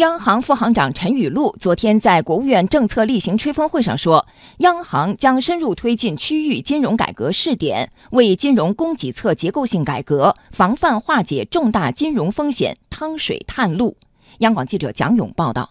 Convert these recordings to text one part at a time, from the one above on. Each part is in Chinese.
央行副行长陈雨露昨天在国务院政策例行吹风会上说，央行将深入推进区域金融改革试点，为金融供给侧结构性改革、防范化解重大金融风险趟水探路。央广记者蒋勇报道。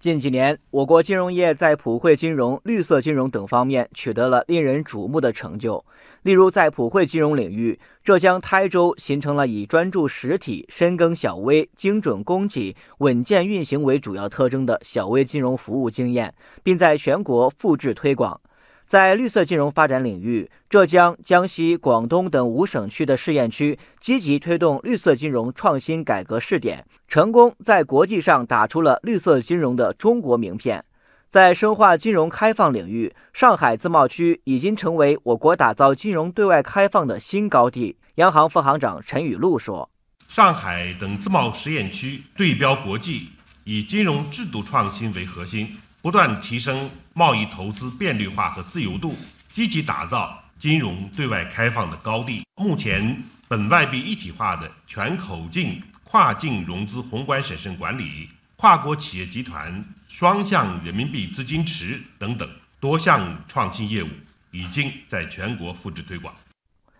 近几年，我国金融业在普惠金融、绿色金融等方面取得了令人瞩目的成就。例如，在普惠金融领域，浙江台州形成了以专注实体、深耕小微、精准供给、稳健运行为主要特征的小微金融服务经验，并在全国复制推广。在绿色金融发展领域，浙江、江西、广东等五省区的试验区积极推动绿色金融创新改革试点，成功在国际上打出了绿色金融的中国名片。在深化金融开放领域，上海自贸区已经成为我国打造金融对外开放的新高地。央行副行长陈雨露说：“上海等自贸试验区对标国际，以金融制度创新为核心。”不断提升贸易投资便利化和自由度，积极打造金融对外开放的高地。目前，本外币一体化的全口径跨境融资宏观审慎管理、跨国企业集团双向人民币资金池等等多项创新业务，已经在全国复制推广。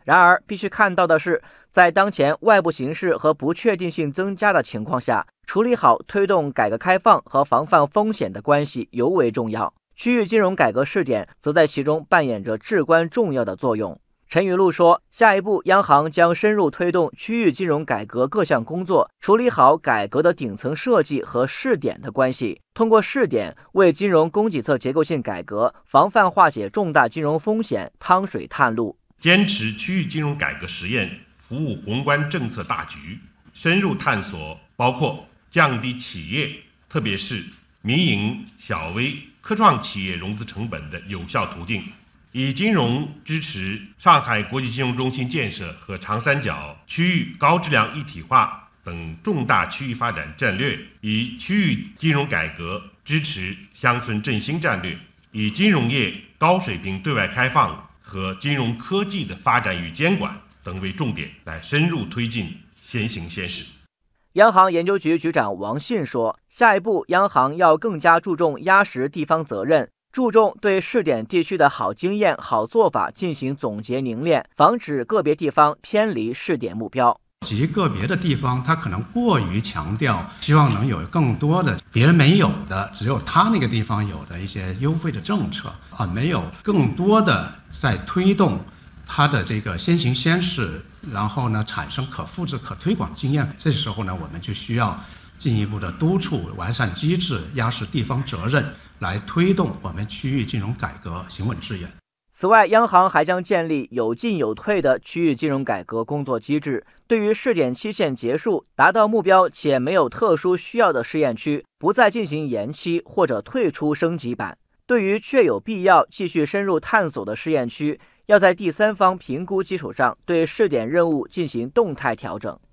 然而，必须看到的是，在当前外部形势和不确定性增加的情况下，处理好推动改革开放和防范风险的关系尤为重要。区域金融改革试点则在其中扮演着至关重要的作用。陈雨露说：“下一步，央行将深入推动区域金融改革各项工作，处理好改革的顶层设计和试点的关系，通过试点为金融供给侧结构性改革、防范化解重大金融风险趟水探路。”坚持区域金融改革实验，服务宏观政策大局，深入探索包括降低企业，特别是民营、小微、科创企业融资成本的有效途径，以金融支持上海国际金融中心建设和长三角区域高质量一体化等重大区域发展战略，以区域金融改革支持乡村振兴战略，以金融业高水平对外开放。和金融科技的发展与监管等为重点，来深入推进先行先试。央行研究局局长王信说：“下一步，央行要更加注重压实地方责任，注重对试点地区的好经验、好做法进行总结凝练，防止个别地方偏离试点目标。”极个别的地方，他可能过于强调，希望能有更多的别人没有的，只有他那个地方有的一些优惠的政策啊，没有更多的在推动他的这个先行先试，然后呢产生可复制、可推广经验。这时候呢，我们就需要进一步的督促、完善机制、压实地方责任，来推动我们区域金融改革行稳致远。此外，央行还将建立有进有退的区域金融改革工作机制。对于试点期限结束、达到目标且没有特殊需要的试验区，不再进行延期或者退出升级版。对于确有必要继续深入探索的试验区，要在第三方评估基础上对试点任务进行动态调整。